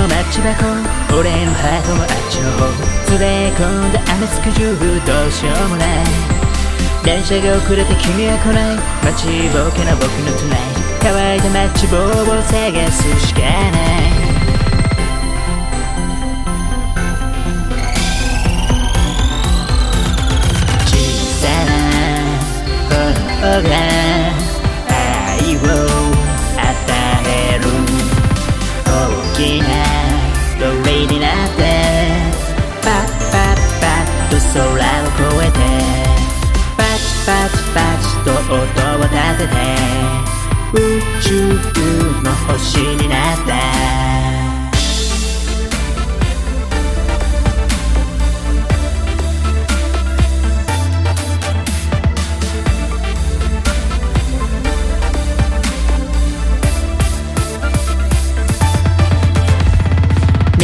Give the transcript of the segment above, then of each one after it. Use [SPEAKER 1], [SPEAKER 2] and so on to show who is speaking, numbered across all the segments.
[SPEAKER 1] のマッチ箱俺のハートもあっちの方連れ込んだ雨つく中どうしようもない電車が遅れて君は来ない待ちぼけな僕のトゥナイ乾いたマッチ棒を探すしかない小さな炎が立てて宇宙の星になった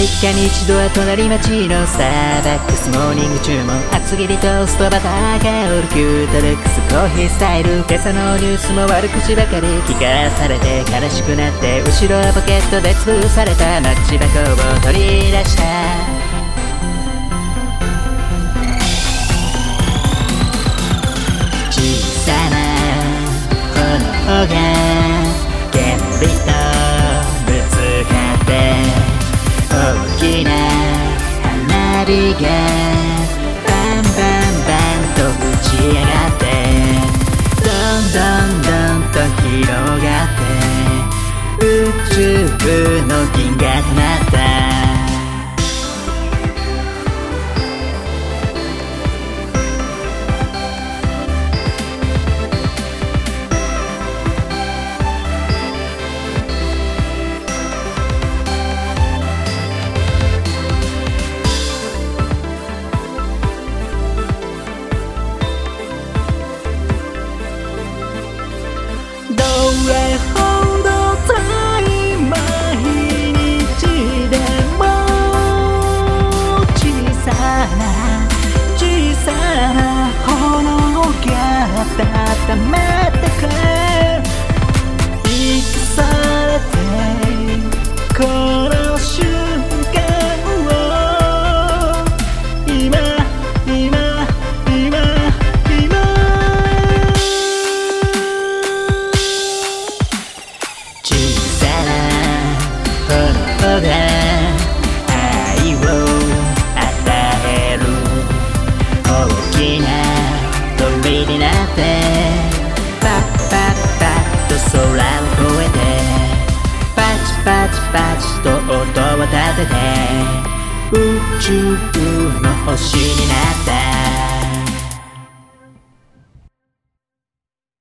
[SPEAKER 1] 3日に一度は隣町のスターバックスモーニング注文厚切りトーストバター香るキュートルックスコーヒースタイル今朝のニュースも悪口ばかり聞かされて悲しくなって後ろポケットで潰されたマッチ箱を取り出した。小さな炎が花火がバンバンバンと打ち上がってどんどんどんと広がって宇宙の銀河となったが温めてく生かされてこの瞬間を今今今今小さな炎が愛を与える大きな鳥になってパチと音を立てて宇宙の星になった